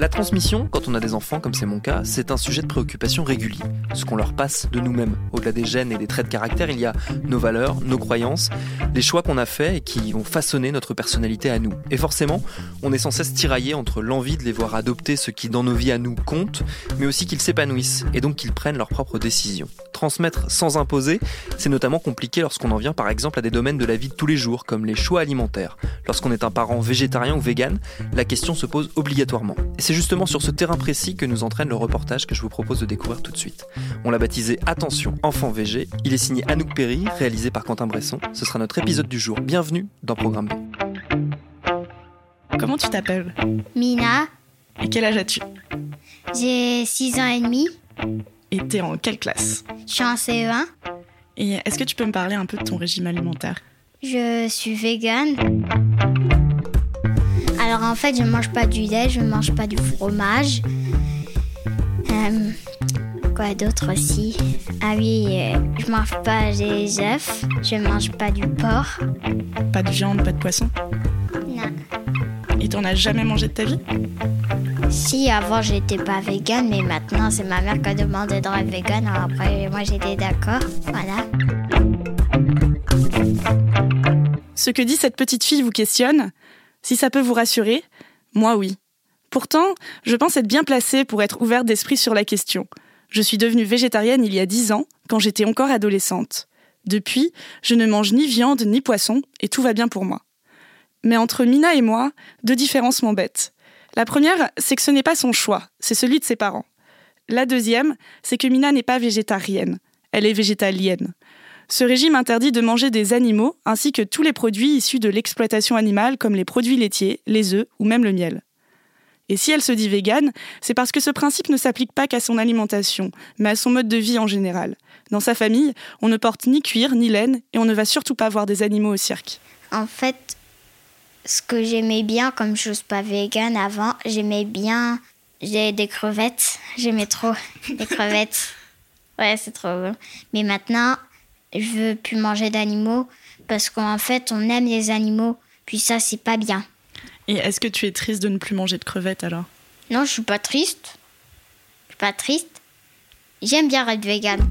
La transmission, quand on a des enfants, comme c'est mon cas, c'est un sujet de préoccupation régulier. Ce qu'on leur passe de nous-mêmes. Au-delà des gènes et des traits de caractère, il y a nos valeurs, nos croyances, les choix qu'on a faits et qui vont façonner notre personnalité à nous. Et forcément, on est sans cesse tiraillé entre l'envie de les voir adopter ce qui dans nos vies à nous compte, mais aussi qu'ils s'épanouissent et donc qu'ils prennent leurs propres décisions. Transmettre sans imposer, c'est notamment compliqué lorsqu'on en vient par exemple à des domaines de la vie de tous les jours, comme les choix alimentaires. Lorsqu'on est un parent végétarien ou vegan, la question se pose obligatoirement. C'est justement sur ce terrain précis que nous entraîne le reportage que je vous propose de découvrir tout de suite. On l'a baptisé Attention, enfant VG. Il est signé Anouk Perry, réalisé par Quentin Bresson. Ce sera notre épisode du jour. Bienvenue dans Programme B. Comment tu t'appelles Mina, Et quel âge as-tu j'ai 6 ans et demi, Et t'es en quelle classe je suis en CE1, Et est-ce que tu peux me parler un peu de ton régime alimentaire je suis végane. Alors en fait, je mange pas du lait, je mange pas du fromage. Euh, quoi d'autre aussi? Ah oui, euh, je mange pas des œufs, je mange pas du porc. Pas de viande, pas de poisson? Non. Et t'en as jamais mangé de ta vie? Si avant j'étais pas végane, mais maintenant c'est ma mère qui a demandé de être végane. Alors après, moi j'étais d'accord. Voilà. Ce que dit cette petite fille vous questionne Si ça peut vous rassurer, moi oui. Pourtant, je pense être bien placée pour être ouverte d'esprit sur la question. Je suis devenue végétarienne il y a 10 ans, quand j'étais encore adolescente. Depuis, je ne mange ni viande ni poisson, et tout va bien pour moi. Mais entre Mina et moi, deux différences m'embêtent. La première, c'est que ce n'est pas son choix, c'est celui de ses parents. La deuxième, c'est que Mina n'est pas végétarienne, elle est végétalienne. Ce régime interdit de manger des animaux ainsi que tous les produits issus de l'exploitation animale comme les produits laitiers, les œufs ou même le miel. Et si elle se dit végane, c'est parce que ce principe ne s'applique pas qu'à son alimentation, mais à son mode de vie en général. Dans sa famille, on ne porte ni cuir ni laine et on ne va surtout pas voir des animaux au cirque. En fait, ce que j'aimais bien, comme suis pas végane avant, j'aimais bien j'ai des crevettes. J'aimais trop les crevettes. Ouais, c'est trop bon. Mais maintenant, je veux plus manger d'animaux parce qu'en fait, on aime les animaux. Puis ça, c'est pas bien. Et est-ce que tu es triste de ne plus manger de crevettes alors? Non, je suis pas triste. Je suis pas triste. J'aime bien être végane.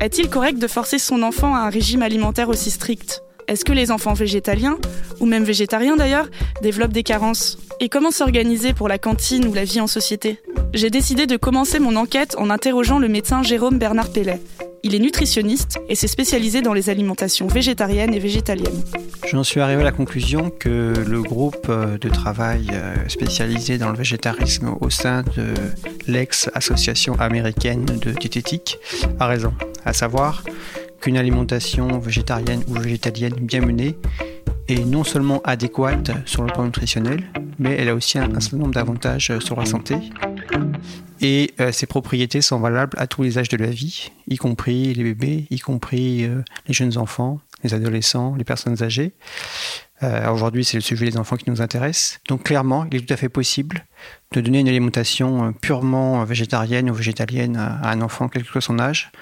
Est-il correct de forcer son enfant à un régime alimentaire aussi strict? Est-ce que les enfants végétaliens, ou même végétariens d'ailleurs, développent des carences Et comment s'organiser pour la cantine ou la vie en société J'ai décidé de commencer mon enquête en interrogeant le médecin Jérôme Bernard Pellet. Il est nutritionniste et s'est spécialisé dans les alimentations végétariennes et végétaliennes. J'en suis arrivé à la conclusion que le groupe euh, de travail euh, spécialisé dans le végétarisme au sein de l'ex-association américaine de diététique a raison, à savoir qu'une alimentation végétarienne ou végétalienne bien menée est non seulement adéquate sur le plan nutritionnel, mais elle a aussi un, certain nombre d'avantages sur la santé. Et euh, ces propriétés sont valables à tous les âges de la vie, y compris les bébés, y compris euh, les jeunes enfants, les adolescents, les personnes âgées. Euh, Aujourd'hui, c'est le sujet des enfants qui nous intéresse. Donc clairement, il est tout à fait possible de donner une alimentation euh, purement végétarienne ou végétalienne à un enfant, quel que soit son âge,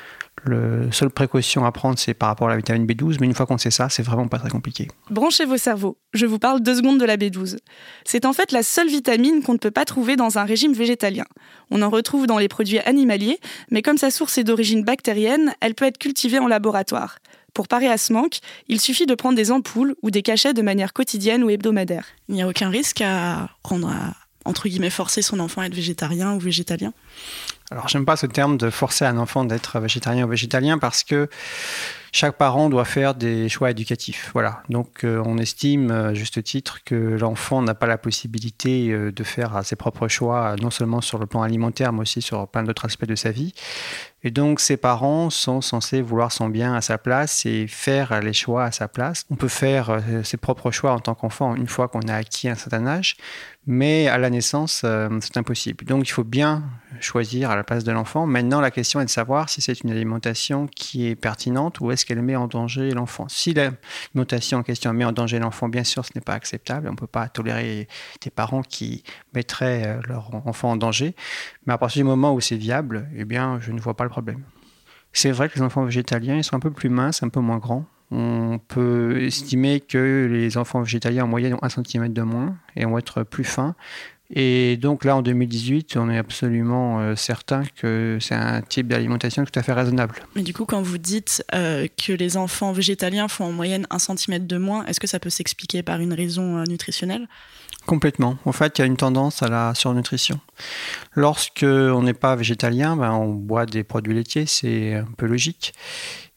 Le seule précaution à prendre, c'est par rapport à la vitamine B12, mais une fois qu'on sait ça, c'est vraiment pas très compliqué. Branchez vos cerveaux. Je vous parle deux secondes de la B12. C'est en fait la seule vitamine qu'on ne peut pas trouver dans un régime végétalien. On en retrouve dans les produits animaliers, mais comme sa source est d'origine bactérienne, elle peut être cultivée en laboratoire. Pour parer à ce manque, il suffit de prendre des ampoules ou des cachets de manière quotidienne ou hebdomadaire. Il n'y a aucun risque à prendre à, entre guillemets, forcer son enfant à être végétarien ou végétalien? Alors, j'aime pas ce terme de forcer un enfant d'être végétarien ou végétalien parce que chaque parent doit faire des choix éducatifs. Voilà. Donc, euh, on estime, à euh, juste titre, que l'enfant n'a pas la possibilité euh, de faire ses propres choix, non seulement sur le plan alimentaire, mais aussi sur plein d'autres aspects de sa vie. Et donc, ses parents sont censés vouloir son bien à sa place et faire les choix à sa place. On peut faire ses propres choix en tant qu'enfant une fois qu'on a acquis un certain âge, mais à la naissance, c'est impossible. Donc, il faut bien choisir à la place de l'enfant. Maintenant, la question est de savoir si c'est une alimentation qui est pertinente ou est-ce qu'elle met en danger l'enfant. Si l'alimentation en question met en danger l'enfant, bien sûr, ce n'est pas acceptable. On ne peut pas tolérer des parents qui mettraient euh, leur enfant en danger. Mais à partir du moment où c'est viable, eh bien, je ne vois pas le problème. C'est vrai que les enfants végétaliens, ils sont un peu plus minces, un peu moins grands. On peut estimer que les enfants végétaliens en moyenne ont 1 cm de moins et vont être plus fins. Et donc là, en 2018, on est absolument euh, certain que c'est un type d'alimentation tout à fait raisonnable. Mais du coup, quand vous dites euh, que les enfants végétaliens font en moyenne 1 cm de moins, est-ce que ça peut s'expliquer par une raison euh, nutritionnelle? Complètement. En fait, il y a une tendance à la surnutrition. Lorsque on n'est pas végétalien, ben, on boit des produits laitiers, c'est un peu logique.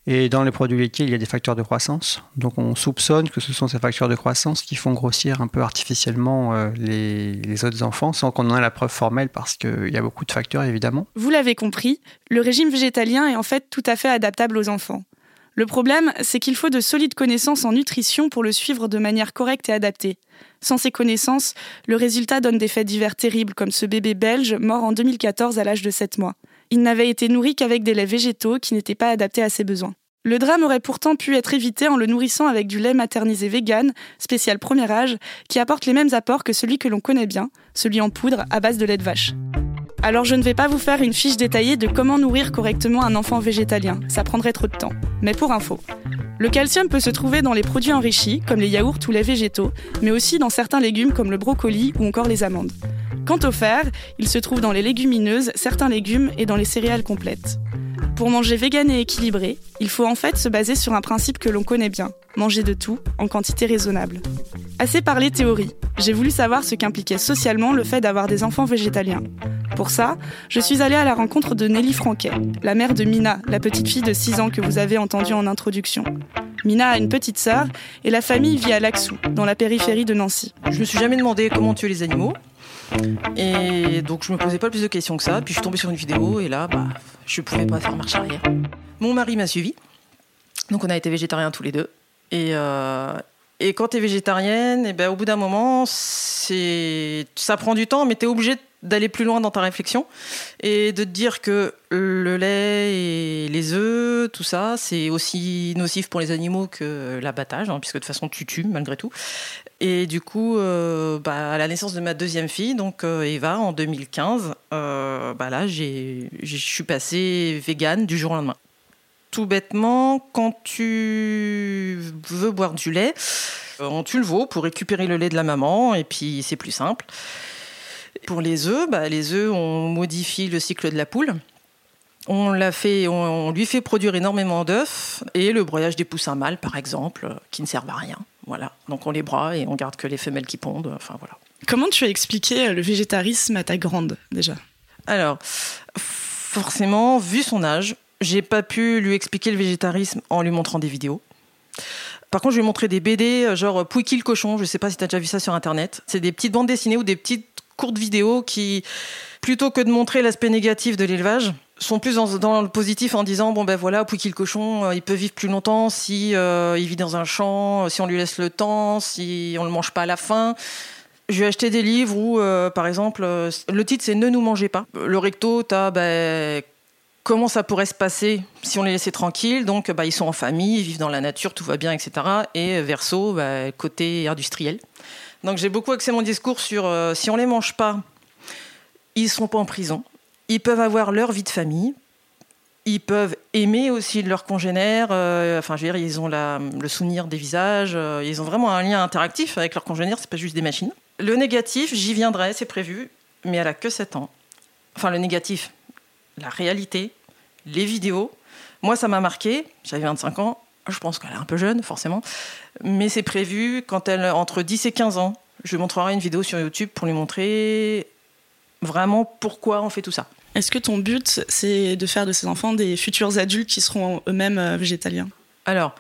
Et dans les produits laitiers, il y a des facteurs de croissance. Donc on soupçonne que ce sont ces facteurs de croissance qui font grossir un peu artificiellement euh, les, les, autres enfants, sans qu'on en ait la preuve formelle, parce qu'il y a beaucoup de facteurs évidemment. Vous l'avez compris, le régime végétalien est en fait tout à fait adaptable aux enfants. Le problème, c'est qu'il faut de solides connaissances en nutrition pour le suivre de manière correcte et adaptée. Sans ces connaissances, le résultat donne des faits divers terribles comme ce bébé belge mort en 2014 à l'âge de 7 mois. Il n'avait été nourri qu'avec des laits végétaux qui n'étaient pas adaptés à ses besoins. Le drame aurait pourtant pu être évité en le nourrissant avec du lait maternisé vegan, spécial premier âge, qui apporte les mêmes apports que celui que l'on connaît bien, celui en poudre à base de lait de vache. Alors je ne vais pas vous faire une fiche détaillée de comment nourrir correctement un enfant végétalien, ça prendrait trop de temps. Mais pour info, le calcium peut se trouver dans les produits enrichis, comme les yaourts ou les végétaux, mais aussi dans certains légumes comme le brocoli ou encore les amandes. Quant au fer, il se trouve dans les légumineuses, certains légumes et dans les céréales complètes. Pour manger vegan et équilibré, il faut en fait se baser sur un principe que l'on connaît bien, manger de tout en quantité raisonnable. Assez parlé théorie, j'ai voulu savoir ce qu'impliquait socialement le fait d'avoir des enfants végétaliens. Pour ça, je suis allée à la rencontre de Nelly Franquet, la mère de Mina, la petite fille de 6 ans que vous avez entendue en introduction. Mina a une petite sœur et la famille vit à Laxou, dans la périphérie de Nancy. Je me suis jamais demandé comment tuer les animaux. Et donc je me posais pas plus de questions que ça. Puis je suis tombée sur une vidéo et là, bah, je pouvais pas faire marche arrière. Mon mari m'a suivi. Donc on a été végétariens tous les deux. Et, euh, et quand tu es végétarienne, et ben, au bout d'un moment, ça prend du temps, mais tu es obligé d'aller plus loin dans ta réflexion et de te dire que le lait et les œufs, tout ça, c'est aussi nocif pour les animaux que l'abattage, hein, puisque de toute façon tu tues malgré tout. Et du coup, euh, bah, à la naissance de ma deuxième fille, donc euh, Eva, en 2015, euh, bah là, je suis passée végane du jour au lendemain tout bêtement, quand tu veux boire du lait, on tue le veau pour récupérer le lait de la maman, et puis c'est plus simple. Pour les œufs, bah, les œufs, on modifie le cycle de la poule. On, l'a fait, on, lui fait produire énormément d'œufs et le broyage des poussins mâles, par exemple, qui ne servent à rien. Voilà. Donc on les broie et on garde que les femelles qui pondent. Enfin voilà. Comment tu as expliqué le végétarisme à ta grande déjà? Alors, forcément, vu son âge, j'ai pas pu lui expliquer le végétarisme en lui montrant des vidéos. Par contre, je lui ai montré des BD, euh, genre Pouiki le cochon, je sais pas si tu as déjà vu ça sur internet. C'est des petites bandes dessinées ou des petites courtes vidéos qui, plutôt que de montrer l'aspect négatif de l'élevage, sont plus dans, le positif en disant bon ben voilà Pouiki le cochon euh, il peut vivre plus longtemps si euh, il vit dans un champ si on lui laisse le temps si on le mange pas à la fin je vais acheter des livres où par exemple le titre c'est ne nous mangez pas le recto t'as ben comment ça pourrait se passer si on les laissait tranquilles? Donc, bah, ils sont en famille, ils vivent dans la nature, tout va bien, etc. Et verso, bah, côté industriel. Donc, j'ai beaucoup axé mon discours sur euh, si on les mange pas, ils ne seront pas en prison. Ils peuvent avoir leur vie de famille. ils peuvent aimer aussi leurs congénères. euh, enfin, je veux dire, ils ont le souvenir des visages. euh, ils ont vraiment un lien interactif avec leurs congénères. C'est pas juste des machines. Le négatif, j'y viendrai, c'est prévu, mais elle a que 7 ans. Enfin, le négatif, la réalité, les vidéos. Moi, ça m'a marqué. J'avais 25 ans. Je pense qu'elle est un peu jeune, forcément. Mais c'est prévu quand elle entre 10 et 15 ans. Je lui montrerai une vidéo sur YouTube pour lui montrer vraiment pourquoi on fait tout ça. Est-ce que ton but, c'est de faire de ces enfants des futurs adultes qui seront eux-mêmes euh, végétaliens? Alors,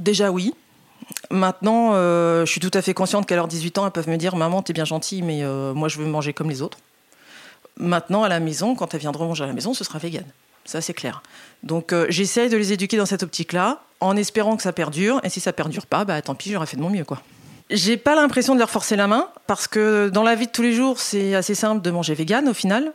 déjà oui. Maintenant, euh, je suis tout à fait consciente qu'à leurs 18 ans, elles peuvent me dire Maman, t'es bien gentille, mais euh, moi, je veux manger comme les autres. Maintenant, à la maison, quand elles viendront manger à la maison, ce sera vegan. Ça, c'est clair. Donc, euh, j'essaye de les éduquer dans cette optique-là, en espérant que ça perdure. Et si ça perdure pas, bah tant pis, j'aurais fait de mon mieux, quoi. J'ai pas l'impression de leur forcer la main, parce que dans la vie de tous les jours, c'est assez simple de manger vegan au final.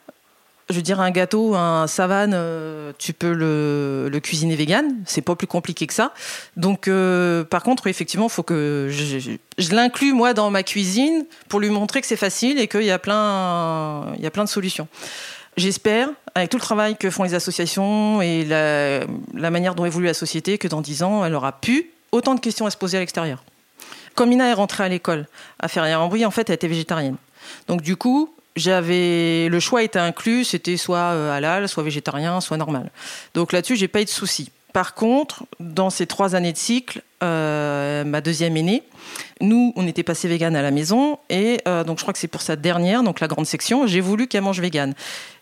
Je veux dire, un gâteau, un savane, euh, tu peux le, le cuisiner vegan. C'est pas plus compliqué que ça. Donc, euh, par contre, effectivement, faut que je, je- je l'inclue, moi, dans ma cuisine pour lui montrer que c'est facile et qu'il y, il y a plein de solutions. J'espère, avec tout le travail que font les associations et la, manière dont évolue la société, que dans 10 ans, elle aura pu autant de questions à se poser à l'extérieur. Quand Mina est rentrée à l'école à Ferrières-en-Brie, en fait, elle était végétarienne. Donc, du coup, j'avais le choix était inclus, c'était soit euh, halal, soit végétarien, soit normal. Donc là-dessus, j'ai pas eu de soucis. Par contre, dans ces trois années de cycle, euh, ma deuxième aînée, nous, on était passé vegan à la maison et euh, donc je crois que c'est pour sa dernière, donc la grande section, j'ai voulu qu'elle mange vegan.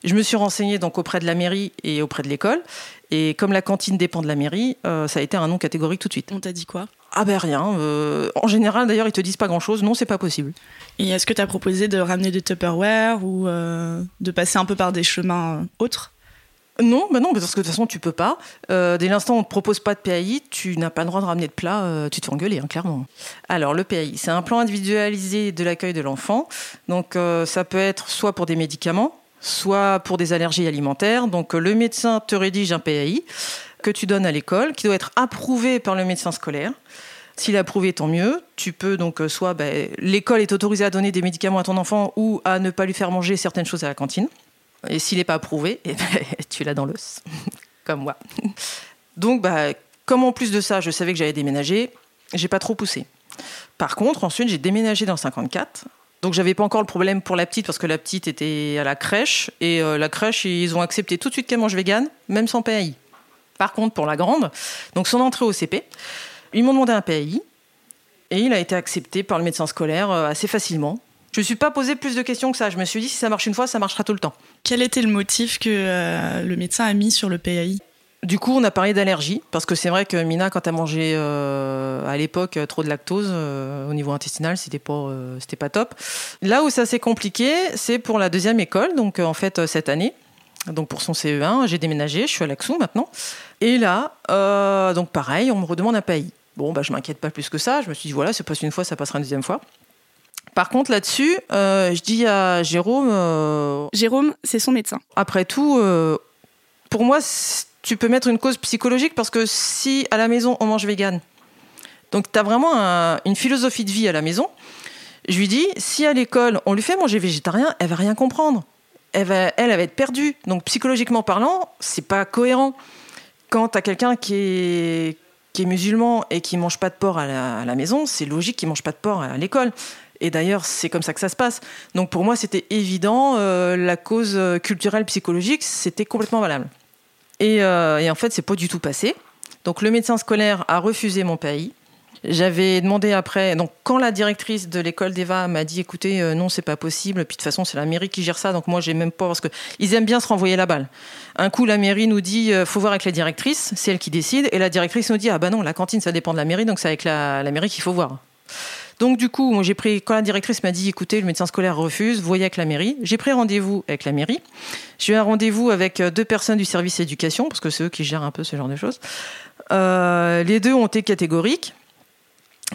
Je me suis renseignée donc auprès de la mairie et auprès de l'école et comme la cantine dépend de la mairie, euh, ça a été un non catégorique tout de suite. On t'a dit quoi? Ah ben rien. euh, en général, d'ailleurs, ils te disent pas grand-chose. Non, c'est pas possible. Et est-ce que tu as proposé de ramener des Tupperware ou euh, de passer un peu par des chemins autres? Non, bah non, parce que de toute façon, tu peux pas. Euh, dès l'instant où on ne te propose pas de PAI, tu n'as pas le droit de ramener de plat, euh, tu te fais engueuler, hein, clairement. Alors, le PAI, c'est un plan individualisé de l'accueil de l'enfant. Donc, euh, ça peut être soit pour des médicaments, soit pour des allergies alimentaires. Donc, le médecin te rédige un PAI que tu donnes à l'école, qui doit être approuvé par le médecin scolaire. S'il est approuvé, tant mieux. Tu peux donc soit ben, l'école est autorisée à donner des médicaments à ton enfant ou à ne pas lui faire manger certaines choses à la cantine. Et s'il n'est pas approuvé, eh ben, tu l'as dans l'os, comme moi. Donc, bah, comme en plus de ça, je savais que j'allais déménager, j'ai pas trop poussé. Par contre, ensuite, j'ai déménagé dans le 54. Donc, j'avais pas encore le problème pour la petite parce que la petite était à la crèche et euh, la crèche, ils ont accepté tout de suite qu'elle mange vegan, même sans PAI. Par contre, pour la grande, donc son entrée au CP, ils m'ont demandé un PAI et il a été accepté par le médecin scolaire euh, assez facilement. Je ne me suis pas posé plus de questions que ça. Je me suis dit, si ça marche une fois, ça marchera tout le temps. Quel était le motif que euh, le médecin a mis sur le PAI Du coup, on a parlé d'allergie, parce que c'est vrai que Mina, quand elle mangeait euh, à l'époque euh, trop de lactose euh, au niveau intestinal, c'était pas, euh, c'était pas top. Là où ça s'est compliqué, c'est pour la deuxième école, donc en fait cette année. Donc pour son CE1, j'ai déménagé, je suis à Laxou maintenant. Et là, donc pareil, on me redemande un PAI. Bon, bah, je m'inquiète pas plus que ça. Je me suis dit, voilà, c'est passé une fois, ça passera une deuxième fois. Par contre, là-dessus, euh, je dis à Jérôme, euh, Jérôme, c'est son médecin. après tout, euh, pour moi, tu peux mettre une cause psychologique parce que si à la maison on mange vegan, donc tu as vraiment un- une philosophie de vie à la maison. Je lui dis, si à l'école on lui fait manger végétarien, elle va rien comprendre. Elle va, elle, elle va être perdue. Donc psychologiquement parlant, c'est pas cohérent. Quand tu as quelqu'un qui est, qui est musulman et qui mange pas de porc à la, à la maison, c'est logique qu'il mange pas de porc à l'école. Et d'ailleurs, c'est comme ça que ça se passe. Donc pour moi, c'était évident, euh, la cause euh, culturelle, psychologique, c'était complètement valable. Et, euh, et en fait, c'est pas du tout passé. Donc le médecin scolaire a refusé mon PAI. J'avais demandé après, donc quand la directrice de l'école d'Eva m'a dit, écoutez, euh, non, c'est pas possible, puis de toute façon, c'est la mairie qui gère ça, donc moi, j'ai même pas, parce que ils aiment bien se renvoyer la balle. Un coup, la mairie nous dit, euh, faut voir avec la directrice, c'est elle qui décide, et la directrice nous dit, ah bah non, la cantine, ça dépend de la mairie, donc c'est avec la mairie qu'il faut voir. Donc du coup, j'ai pris quand la directrice m'a dit écoutez, le médecin scolaire refuse, voyez avec la mairie. J'ai pris rendez-vous avec la mairie. J'ai eu un rendez-vous avec euh, deux personnes du service éducation parce que c'est eux qui gèrent un peu ce genre de choses. Euh, les deux ont été catégoriques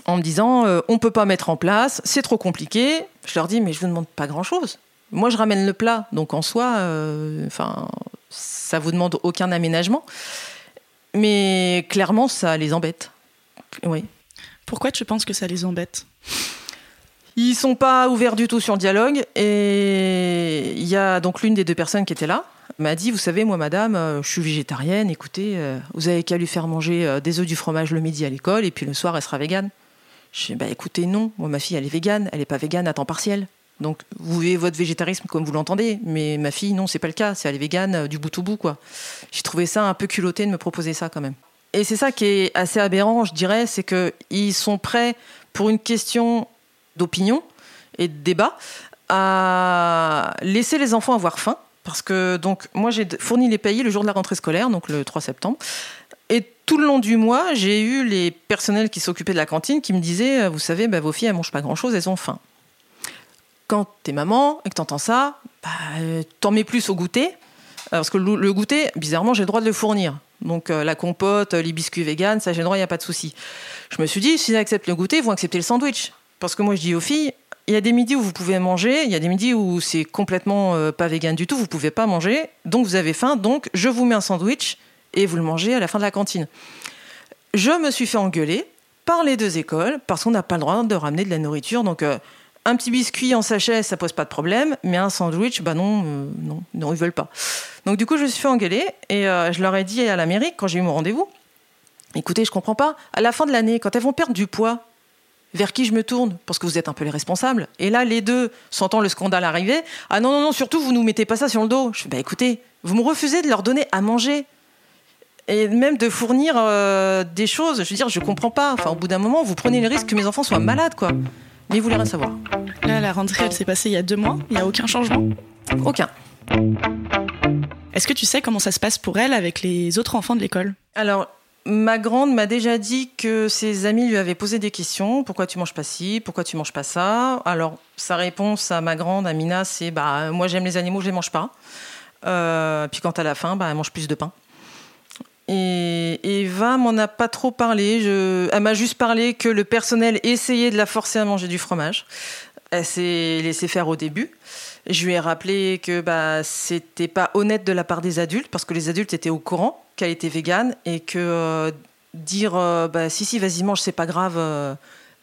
en me disant euh, on peut pas mettre en place, c'est trop compliqué. Je leur dis mais je vous demande pas grand-chose. Moi je ramène le plat, donc en soi, euh, enfin ça vous demande aucun aménagement. Mais clairement ça les embête. Oui. Pourquoi tu penses que ça les embête? Ils sont pas ouverts du tout sur le dialogue et il y a donc l'une des deux personnes qui était là, m'a dit, vous savez, moi, madame, euh, je suis végétarienne, écoutez, euh, vous avez qu'à lui faire manger euh, des œufs du fromage le midi à l'école, et puis le soir, elle sera végane. Je dis, bah écoutez, non, moi, ma fille, elle est végane, elle n'est pas végane à temps partiel. Donc, vous vivez votre végétarisme comme vous l'entendez, mais ma fille, non, c'est pas le cas, c'est elle est végane du bout au bout, quoi. J'ai trouvé ça un peu culotté de me proposer ça, quand même. Et c'est ça qui est assez aberrant, je dirais, c'est qu'ils sont prêts pour une question d'opinion et de débat à laisser les enfants avoir faim. Parce que, donc, moi, j'ai fourni les pays le jour de la rentrée scolaire, donc le 3 septembre. Et tout le long du mois, j'ai eu les personnels qui s'occupaient de la cantine qui me disaient Vous savez, bah, vos filles, elles mangent pas grand-chose, elles ont faim. Quand t'es maman et que t'entends ça, bah, euh, t'en mets plus au goûter. Parce que le goûter, bizarrement, j'ai le droit de le fournir. Donc, euh, la compote, les biscuits véganes, ça, j'ai le droit, il n'y a pas de souci. Je me suis dit S'ils acceptent le goûter, ils vont accepter le sandwich. Parce que moi, je dis aux filles il y a des midis où vous pouvez manger, il y a des midis où c'est complètement euh, pas vegan du tout, vous pouvez pas manger, donc vous avez faim, donc je vous mets un sandwich et vous le mangez à la fin de la cantine. Je me suis fait engueuler par les deux écoles parce qu'on n'a pas le droit de ramener de la nourriture, donc euh, un petit biscuit en sachet, ça pose pas de problème, mais un sandwich, bah non, euh, non, ils veulent pas. Donc du coup, je me suis fait engueuler et euh, je leur ai dit à la mairie quand j'ai eu mon rendez-vous, écoutez, je comprends pas, à la fin de l'année, quand elles vont perdre du poids, vers qui je me tourne Parce que vous êtes un peu les responsables. Et là, les deux, sentant le scandale arriver, ah non, non, non, surtout, vous nous mettez pas ça sur le dos. Je fais, bah écoutez, vous me refusez de leur donner à manger. Et même de fournir euh, des choses. Je veux dire, je comprends pas. Enfin, au bout d'un moment, vous prenez le risque que mes enfants soient malades, quoi. Mais ils voulaient rien savoir. Là, la rentrée, elle s'est passée il y a deux mois. Il n'y a aucun changement Aucun. Est-ce que tu sais comment ça se passe pour elle avec les autres enfants de l'école? Alors, ma grande m'a déjà dit que ses amis lui avaient posé des questions. Pourquoi tu manges pas ci? Pourquoi tu manges pas ça? Alors, sa réponse à ma grande, Amina, c'est bah, moi j'aime les animaux, je les mange pas. Euh, puis quand à la fin, bah, elle mange plus de pain. Et Eva m'en a pas trop parlé. Elle m'a juste parlé que le personnel essayait de la forcer à manger du fromage. Elle s'est laissée faire au début. Je lui ai rappelé que bah, c'était pas honnête de la part des adultes, parce que les adultes étaient au courant qu'elle était végane et que euh, dire euh, bah, si, si, vas-y, mange, c'est pas grave. euh,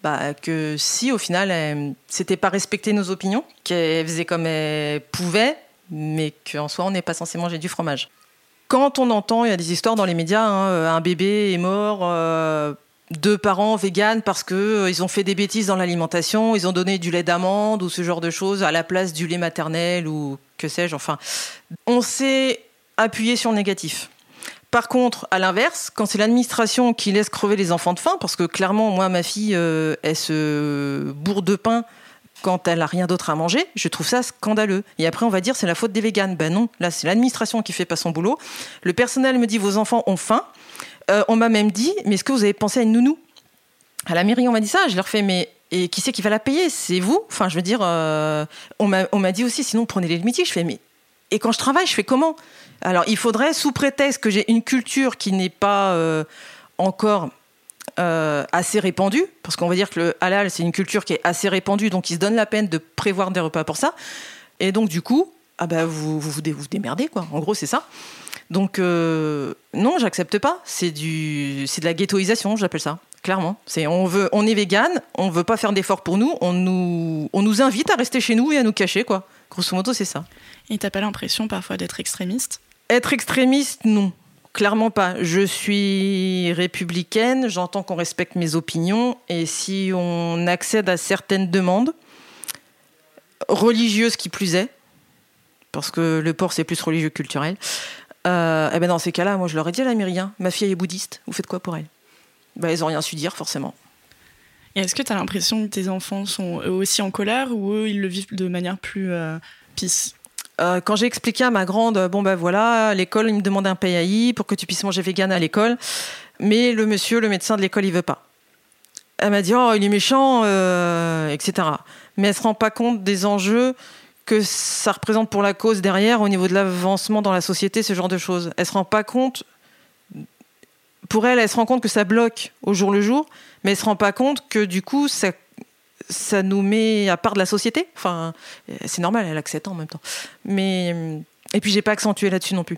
bah, que si, au final, c'était pas respecter nos opinions, qu'elle faisait comme elle pouvait, mais qu'en soi, on n'est pas censé manger du fromage. Quand on entend, il y a des histoires dans les médias, hein, euh, un bébé est mort, euh, deux parents véganes parce que euh, ils ont fait des bêtises dans l'alimentation, ils ont donné du lait d'amande ou ce genre de choses à la place du lait maternel ou que sais-je. Enfin, on s'est appuyé sur le négatif. Par contre, à l'inverse, quand c'est l'administration qui laisse crever les enfants de faim, parce que clairement, moi, ma fille, euh, elle se bourre de pain quand elle a rien d'autre à manger, je trouve ça scandaleux. Et après, on va dire c'est la faute des véganes. Ben non, là, c'est l'administration qui fait pas son boulot. Le personnel me dit vos enfants ont faim. Euh, on m'a même dit, mais est-ce que vous avez pensé à une nounou? À la mairie, on m'a dit ça. Je leur fais, mais et qui c'est qui va la payer? C'est vous? Enfin, je veux dire, euh, on m'a dit aussi, sinon prenez les midi. Je fais, mais et quand je travaille, je fais comment? Alors, il faudrait, sous prétexte que j'ai une culture qui n'est pas euh, encore euh, assez répandue, parce qu'on va dire que le halal, c'est une culture qui est assez répandue, donc ils se donnent la peine de prévoir des repas pour ça. Et donc, du coup, ah bah, vous, vous, vous dé- vous démerdez, quoi. En gros, c'est ça. Donc, euh, non, j'accepte pas. C'est du, c'est de la ghettoisation, j'appelle ça. Clairement. C'est, on, veut, on est vegan, on veut pas faire d'efforts pour nous, on nous, on nous invite à rester chez nous et à nous cacher, quoi. Grosso modo, c'est ça. Et t'as pas l'impression parfois d'être extrémiste? Être extrémiste, non. Clairement pas. Je suis républicaine, j'entends qu'on respecte mes opinions, et si on accède à certaines demandes, religieuses qui plus est, parce que le porc c'est plus religieux que culturel, euh, eh ben dans ces cas-là, moi je leur ai dit à la mairie, hein, ma fille est bouddhiste, vous faites quoi pour elle? Ben, Ils ont rien su dire forcément. Et est-ce que t'as l'impression que tes enfants sont eux aussi en colère ou eux ils le vivent de manière plus euh, Euh, quand j'ai expliqué à ma grande, euh, bon ben voilà, l'école, il me demande un PAI pour que tu puisses manger vegan à l'école, mais le monsieur, le médecin de l'école, il veut pas. Elle m'a dit, oh, il est méchant, euh, etc. Mais elle se rend pas compte des enjeux que ça représente pour la cause derrière au niveau de l'avancement dans la société, ce genre de choses. Elle se rend pas compte. Pour elle, elle se rend compte que ça bloque au jour le jour, mais elle se rend pas compte que du coup, ça, ça nous met à part de la société. Enfin, c'est normal, elle a que 7 ans en même temps. Mais et puis j'ai pas accentué là-dessus non plus.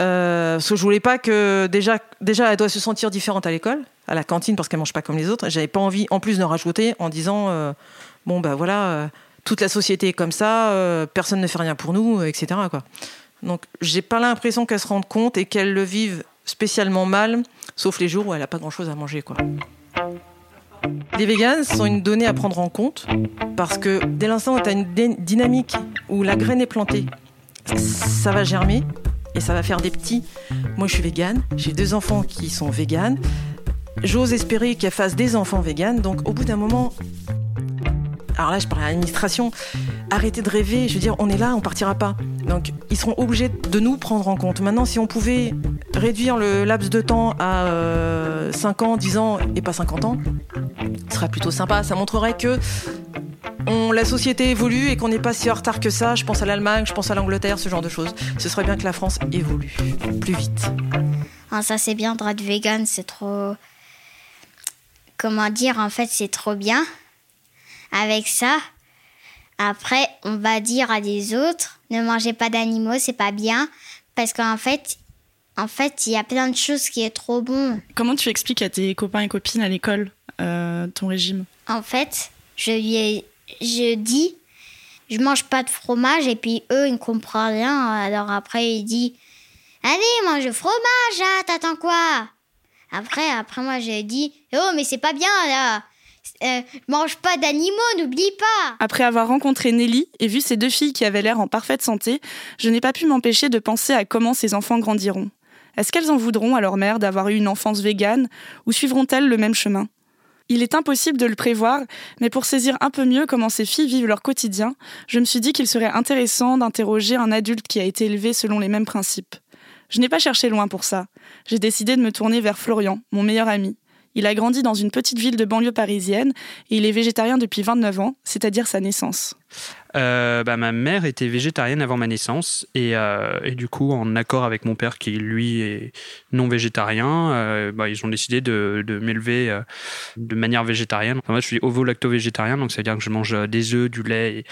Euh, parce que je voulais pas que déjà, déjà elle doit se sentir différente à l'école, à la cantine parce qu'elle mange pas comme les autres. J'avais pas envie, en plus de rajouter en disant euh, bon bah voilà, euh, toute la société est comme ça, euh, personne ne fait rien pour nous, etc. Quoi. Donc, j'ai pas l'impression qu'elle se rende compte et qu'elle le vive spécialement mal, sauf les jours où elle a pas grand chose à manger, quoi. Les véganes sont une donnée à prendre en compte parce que dès l'instant où tu as une dynamique où la graine est plantée, ça va germer et ça va faire des petits. Moi, je suis végane, j'ai deux enfants qui sont véganes. J'ose espérer qu'elle fasse des enfants véganes. Donc, au bout d'un moment, alors là, je parle à l'administration, arrêtez de rêver. Je veux dire, on est là, on partira pas. Donc, ils seront obligés de nous prendre en compte. Maintenant, si on pouvait réduire le laps de temps à 5 euh, ans, 10 ans et pas 50 ans, ce serait plutôt sympa. Ça montrerait que la société évolue et qu'on n'est pas si en retard que ça. Je pense à l'Allemagne, je pense à l'Angleterre, ce genre de choses. Ce serait bien que la France évolue plus vite. Ah, ça, c'est bien, droit vegan, c'est trop. Comment dire, en fait, c'est trop bien avec ça. Après, on va dire à des autres, ne mangez pas d'animaux, c'est pas bien. Parce qu'en fait, en fait, il y a plein de choses qui est trop bon. Comment tu expliques à tes copains et copines à l'école euh, ton régime? En fait, je lui ai, je dis, je mange pas de fromage et puis eux, ils ne comprennent rien. Alors après, il dit, allez, mange le fromage, hein, t'attends quoi? Après, après moi, je dis, oh, mais c'est pas bien là. Euh, mange pas d'animaux, n'oublie pas. Après avoir rencontré Nelly et vu ces deux filles qui avaient l'air en parfaite santé, je n'ai pas pu m'empêcher de penser à comment ces enfants grandiront. Est-ce qu'elles en voudront à leur mère d'avoir eu une enfance végane ou suivront-elles le même chemin? Il est impossible de le prévoir, mais pour saisir un peu mieux comment ces filles vivent leur quotidien, je me suis dit qu'il serait intéressant d'interroger un adulte qui a été élevé selon les mêmes principes. Je n'ai pas cherché loin pour ça. J'ai décidé de me tourner vers Florian, mon meilleur ami. Il a grandi dans une petite ville de banlieue parisienne et il est végétarien depuis 29 ans, c'est-à-dire sa naissance. Euh, bah, ma mère était végétarienne avant ma naissance et, euh, et, du coup, en accord avec mon père qui lui est non végétarien, euh, bah, ils ont décidé de, m'élever de manière végétarienne. moi, je suis ovo-lacto-végétarien, donc c'est-à-dire que je mange des œufs, du lait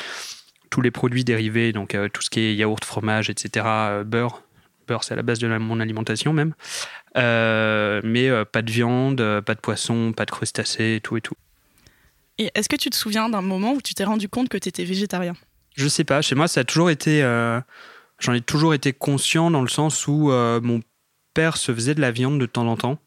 tous les produits dérivés, donc tout ce qui est yaourt, fromage, etc., beurre. Beurre, c'est à la base de mon alimentation même. Euh, mais euh, pas de viande, euh, pas de poisson, pas de crustacés, tout et tout. Et est-ce que tu te souviens d'un moment où tu t'es rendu compte que tu étais végétarien? Je sais pas. Chez moi, ça a toujours été. J'en ai toujours été conscient dans le sens où mon père se faisait de la viande de temps en temps.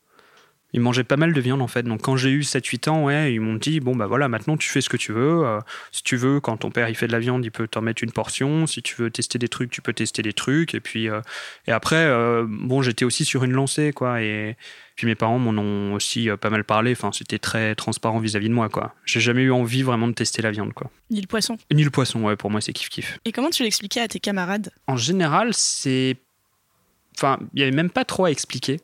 Ils mangeaient pas mal de viande en fait. Donc quand j'ai eu 7-8 ans, ouais, ils m'ont dit bon bah voilà, maintenant tu fais ce que tu veux. Euh, si tu veux, quand ton père il fait de la viande, il peut t'en mettre une portion. Si tu veux tester des trucs, tu peux tester des trucs. Et puis euh, et après, euh, bon, j'étais aussi sur une lancée quoi. Et puis mes parents m'en ont aussi pas mal parlé. Enfin, c'était très transparent vis-à-vis de moi quoi. J'ai jamais eu envie vraiment de tester la viande quoi. Ni le poisson. Ni le poisson, ouais. Pour moi, c'est kiff kiff. Et comment tu l'expliquais à tes camarades? En général, c'est Enfin, il n'y avait même pas trop à expliquer.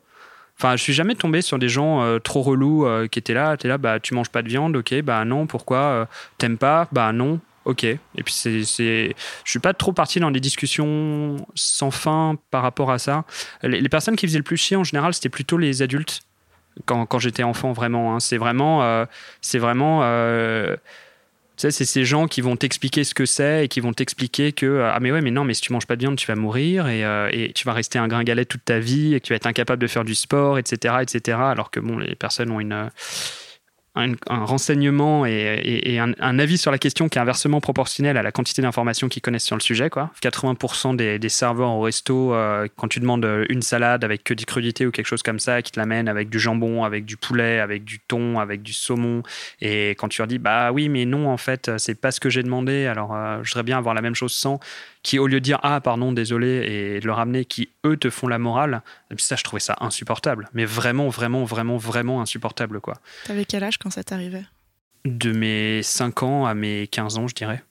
Enfin, je suis jamais tombé sur des gens euh, trop relous euh, qui étaient là, es là, bah tu manges pas de viande, ok, bah non, pourquoi euh, T'aimes pas Bah non, ok. Et puis c'est, c'est, je suis pas trop parti dans des discussions sans fin par rapport à ça. Les, personnes qui faisaient le plus chier en général, c'était plutôt les adultes quand, j'étais enfant vraiment. Hein. C'est vraiment, c'est vraiment tu sais, c'est ces gens qui vont t'expliquer ce que c'est et qui vont t'expliquer que euh, ah mais ouais mais non mais si tu manges pas de viande tu vas mourir et, euh, et, tu vas rester un gringalet toute ta vie et que tu vas être incapable de faire du sport etc etc alors que bon les personnes ont une un, renseignement et, un, avis sur la question qui est inversement proportionnel à la quantité d'informations qu'ils connaissent sur le sujet. Quoi. 80% des, serveurs au resto, euh, quand tu demandes une salade avec que des crudités ou quelque chose comme ça, qui te l'amènent avec du jambon, avec du poulet, avec du thon, avec du saumon, et quand tu leur dis bah oui mais non en fait c'est pas ce que j'ai demandé, alors euh, je voudrais bien avoir la même chose sans, qui au lieu de dire ah pardon désolé et de le ramener, qui eux te font la morale, ça je trouvais ça insupportable, mais vraiment vraiment vraiment vraiment insupportable quoi. T'avais quel âge quand ça t'arrivait? De mes 5 ans à mes 15 ans je dirais.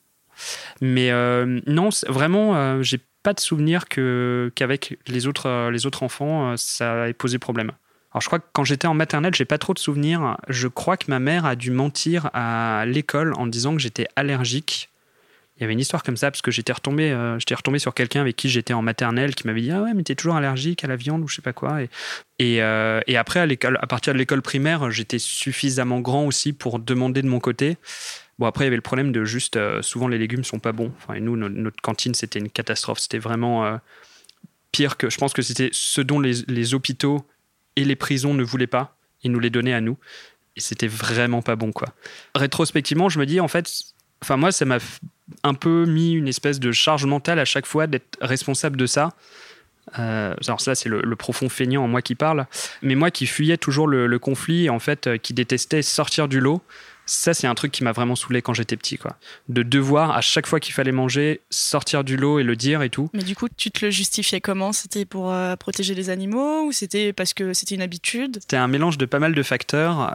Mais euh, non vraiment euh, j'ai pas de souvenir que qu'avec les autres euh, les autres enfants ça ait posé problème. Alors je crois que quand j'étais en maternelle, j'ai pas trop de souvenirs. Je crois que ma mère a dû mentir à l'école en disant que j'étais allergique il y avait une histoire comme ça parce que j'étais retombé, euh, j'étais retombé sur quelqu'un avec qui j'étais en maternelle qui m'avait dit ah ouais mais t'es toujours allergique à la viande ou je sais pas quoi et et, euh, après à l'école, à partir de l'école primaire, j'étais suffisamment grand aussi pour demander de mon côté. Bon après il y avait le problème de juste euh, souvent les légumes sont pas bons. Enfin et nous notre, cantine c'était une catastrophe, c'était vraiment pire que je pense que c'était ce dont les, les hôpitaux et les prisons ne voulaient pas. Ils nous les donnaient à nous et c'était vraiment pas bon quoi. Rétrospectivement je me dis en fait Enfin, moi, ça m'a un peu mis une espèce de charge mentale à chaque fois d'être responsable de ça. Euh, alors ça, c'est le, le profond feignant en moi qui parle. Mais moi qui fuyais toujours le, le conflit et en fait euh, qui détestais sortir du lot, ça c'est un truc qui m'a vraiment saoulé quand j'étais petit. quoi. De devoir, à chaque fois qu'il fallait manger, sortir du lot et le dire et tout. Mais du coup, tu te le justifiais comment? C'était pour euh, protéger les animaux ou c'était parce que c'était une habitude? C'était un mélange de pas mal de facteurs.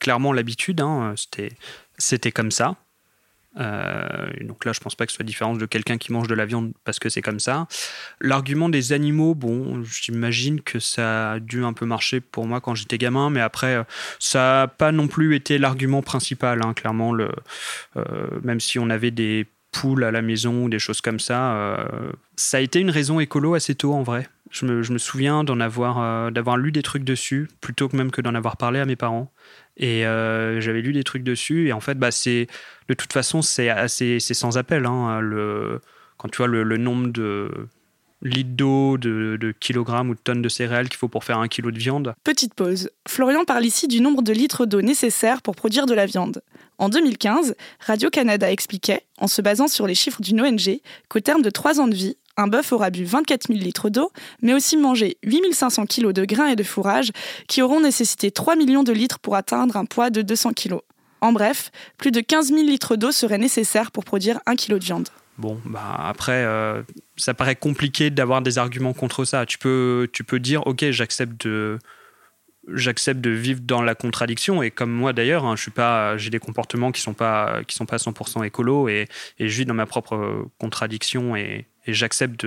Clairement, l'habitude, hein, c'était, c'était comme ça. Euh, donc là, je pense pas que ce soit différent de quelqu'un qui mange de la viande parce que c'est comme ça. L'argument des animaux, bon, j'imagine que ça a dû un peu marcher pour moi quand j'étais gamin, mais après, euh, ça n'a pas non plus été l'argument principal. hein, clairement, le, euh, même si on avait des poules à la maison ou des choses comme ça, euh, ça a été une raison écolo assez tôt en vrai. Je me, souviens d'en avoir, euh, d'avoir lu des trucs dessus, plutôt que même que d'en avoir parlé à mes parents. Et euh, j'avais lu des trucs dessus. Et en fait, bah, c'est, de toute façon, c'est, assez, c'est sans appel. hein, quand tu vois le, le nombre de litres d'eau, de, de kilogrammes ou de tonnes de céréales qu'il faut pour faire un kilo de viande. Petite pause. Florian parle ici du nombre de litres d'eau nécessaires pour produire de la viande. En 2015, Radio-Canada expliquait, en se basant sur les chiffres d'une ONG, qu'au terme de 3 ans de vie, un bœuf aura bu 24 000 litres d'eau, mais aussi mangé 8500 kg de grains et de fourrage, qui auront nécessité 3 millions de litres pour atteindre un poids de 200 kg. En bref, plus de 15 000 litres d'eau seraient nécessaires pour produire 1 kg de viande. Bon, bah après, euh, ça paraît compliqué d'avoir des arguments contre ça. Tu peux, tu peux dire, ok, j'accepte de, j'accepte de vivre dans la contradiction. Et comme moi d'ailleurs, hein, je suis pas, j'ai des comportements qui sont pas, qui sont pas 100% écolo et, je vis dans ma propre contradiction et, j'accepte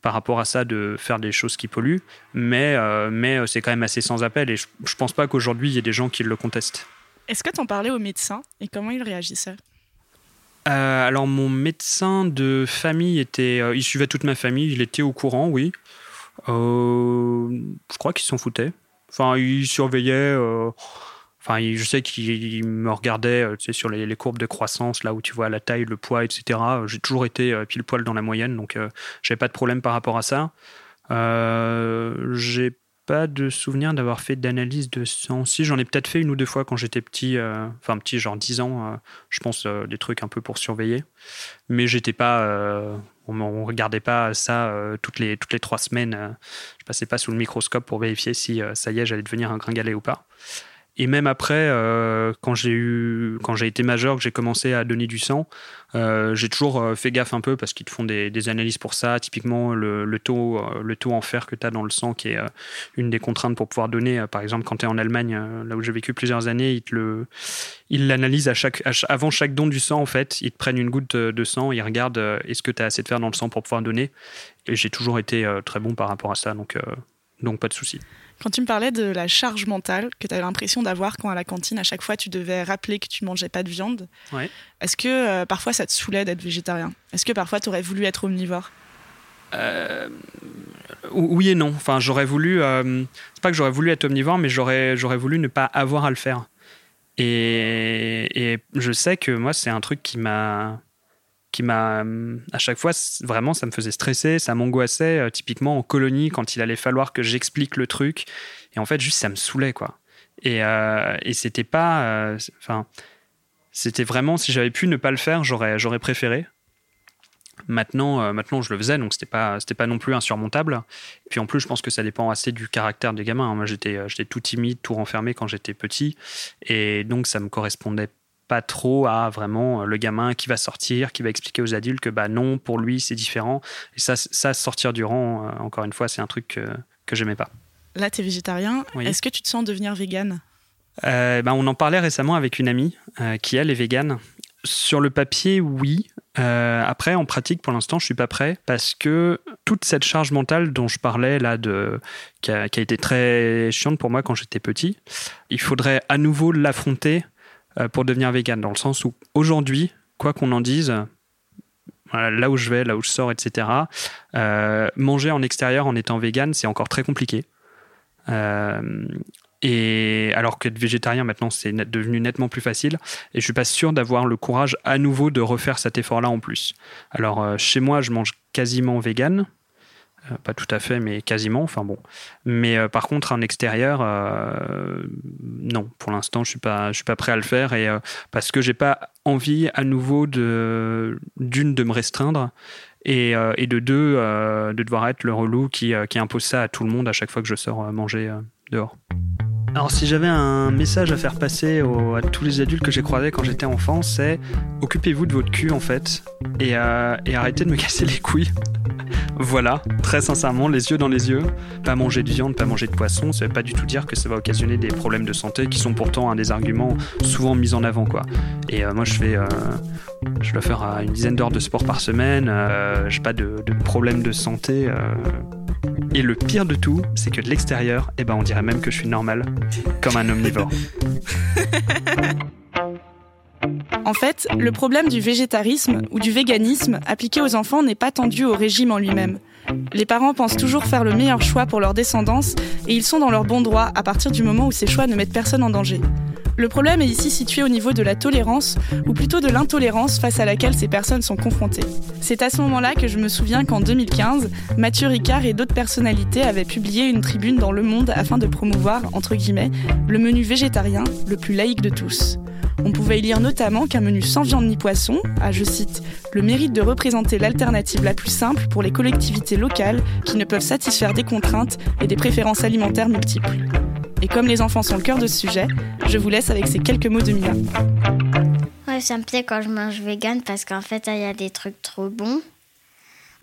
par rapport à ça de faire des choses qui polluent, mais, euh, mais c'est quand même assez sans appel et je, je pense pas qu'aujourd'hui il y ait des gens qui le contestent. Est-ce que tu en parlais au médecin et comment il réagissait Euh, alors mon médecin de famille était, euh, il suivait toute ma famille, il était au courant, oui. Euh, je crois qu'il s'en foutait. Enfin, il surveillait. Enfin, je sais qu'il me regardait tu sais, sur les, les courbes de croissance, là où tu vois la taille, le poids, etc. J'ai toujours été pile poil dans la moyenne, donc j'avais pas de problème par rapport à ça. J'ai pas de souvenir d'avoir fait d'analyse de sang. Si, j'en ai peut-être fait une ou deux fois quand j'étais petit, euh, enfin petit, genre 10 ans, euh, je pense euh, des trucs un peu pour surveiller. Mais j'étais pas. on ne regardait pas ça toutes, les, toutes les trois semaines. je passais pas sous le microscope pour vérifier si ça y est, j'allais devenir un gringalet ou pas. Et même après, euh, quand j'ai eu, quand j'ai été majeur, que j'ai commencé à donner du sang, euh, j'ai toujours euh, fait gaffe un peu parce qu'ils te font des, analyses pour ça. Typiquement, le, taux, le taux en fer que tu as dans le sang, qui est une des contraintes pour pouvoir donner. Par exemple, quand tu es en Allemagne, là où j'ai vécu plusieurs années, ils te le, ils l'analysent avant chaque don du sang. En fait, ils te prennent une goutte de, sang, ils regardent est-ce que tu as assez de fer dans le sang pour pouvoir donner. Et j'ai toujours été très bon par rapport à ça, donc, donc pas de souci. Quand tu me parlais de la charge mentale que tu avais l'impression d'avoir quand à la cantine, à chaque fois, tu devais rappeler que tu mangeais pas de viande, Ouais. est-ce que euh, parfois ça te saoulait d'être végétarien? Est-ce que parfois tu aurais voulu être omnivore? Euh, oui et non. Enfin, j'aurais voulu. euh, c'est pas que j'aurais voulu être omnivore, mais j'aurais, j'aurais voulu ne pas avoir à le faire. Et, et je sais que moi, c'est un truc qui m'a. Qui m'a. À chaque fois, vraiment, ça me faisait stresser, ça m'angoissait. euh, typiquement en colonie, quand il allait falloir que j'explique le truc. Et en fait, juste, ça me saoulait, quoi. Et, euh, et c'était pas. euh, Enfin. c'était vraiment. Si j'avais pu ne pas le faire, j'aurais, j'aurais préféré. Maintenant, maintenant, je le faisais, donc c'était pas, c'était pas non plus insurmontable. Puis en plus, je pense que ça dépend assez du caractère des gamins. hein. Moi, j'étais, j'étais tout timide, tout renfermé quand j'étais petit, et donc ça me correspondait pas trop à vraiment euh, le gamin qui va sortir, qui va expliquer aux adultes que bah non, pour lui c'est différent. Et ça, ça sortir du rang, euh, encore une fois, c'est un truc que, que j'aimais pas. Là, tu es végétarien. Oui. Est-ce que tu te sens devenir végane? Euh, ben, on en parlait récemment avec une amie euh, qui, elle, est végane. Sur le papier, oui. Euh, après, en pratique, pour l'instant, je suis pas prêt parce que toute cette charge mentale dont je parlais là, de, qui, a, qui a été très chiante pour moi quand j'étais petit, il faudrait à nouveau l'affronter pour devenir végane. Dans le sens où aujourd'hui, quoi qu'on en dise, là où je vais, là où je sors, etc., euh, manger en extérieur en étant végane, c'est encore très compliqué. Euh, et alors qu'être végétarien maintenant, c'est devenu nettement plus facile. Et je suis pas sûr d'avoir le courage à nouveau de refaire cet effort-là en plus. Alors euh, chez moi, je mange quasiment vegan. Euh, pas tout à fait, mais quasiment. Enfin bon. Mais euh, par contre, en extérieur, euh, non. Pour l'instant, je suis pas, suis pas prêt à le faire et parce que j'ai pas envie à nouveau de d'une de me restreindre et, de deux de devoir être le relou qui, qui impose ça à tout le monde à chaque fois que je sors manger dehors. Alors si j'avais un message à faire passer à tous les adultes que j'ai croisés quand j'étais enfant, c'est occupez-vous de votre cul en fait et, et arrêtez de me casser les couilles. Voilà, très sincèrement, les yeux dans les yeux. Pas manger de viande, pas manger de poisson, ça veut pas du tout dire que ça va occasionner des problèmes de santé qui sont pourtant un des arguments souvent mis en avant, quoi. Et euh, moi, je fais, euh, je dois faire euh, une dizaine d'heures de sport par semaine. j'ai pas de, de problèmes de santé. Et le pire de tout, c'est que de l'extérieur, eh ben, on dirait même que je suis normal, comme un omnivore. En fait, le problème du végétarisme ou du véganisme appliqué aux enfants n'est pas tendu au régime en lui-même. Les parents pensent toujours faire le meilleur choix pour leur descendance et ils sont dans leur bon droit à partir du moment où ces choix ne mettent personne en danger. Le problème est ici situé au niveau de la tolérance, ou plutôt de l'intolérance face à laquelle ces personnes sont confrontées. C'est à ce moment-là que je me souviens qu'en 2015, Mathieu Ricard et d'autres personnalités avaient publié une tribune dans Le Monde afin de promouvoir, entre guillemets, le menu végétarien le plus laïque de tous. On pouvait y lire notamment qu'un menu sans viande ni poisson a, je cite, le mérite de représenter l'alternative la plus simple pour les collectivités locales qui ne peuvent satisfaire des contraintes et des préférences alimentaires multiples. Et comme les enfants sont le cœur de ce sujet, je vous laisse avec ces quelques mots de Mia. Ouais, ça me plaît quand je mange vegan parce qu'en fait, il y a des trucs trop bons.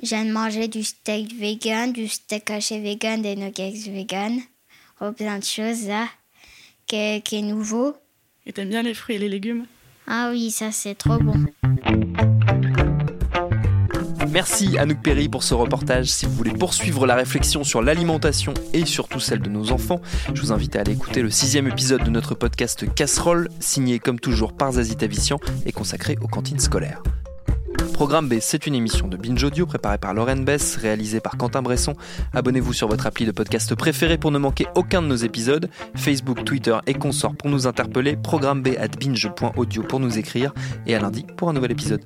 J'ai mangé du steak vegan, du steak haché vegan, des nuggets vegan, oh, plein de choses là, qui qui est nouveau. Et t'aimes bien les fruits et les légumes? Ah oui, ça c'est trop bon. Merci Anouk Perry pour ce reportage. Si vous voulez poursuivre la réflexion sur l'alimentation et surtout celle de nos enfants, je vous invite à aller écouter le sixième épisode de notre podcast Casserole, signé comme toujours par Zazie Tavissian et consacré aux cantines scolaires. Programme B, c'est une émission de Binge Audio préparée par Lauren Bess, réalisée par Quentin Bresson. Abonnez-vous sur votre appli de podcast préféré pour ne manquer aucun de nos épisodes. Facebook, Twitter et consorts pour nous interpeller. Programme B at binge.audio pour nous écrire. Et à lundi pour un nouvel épisode.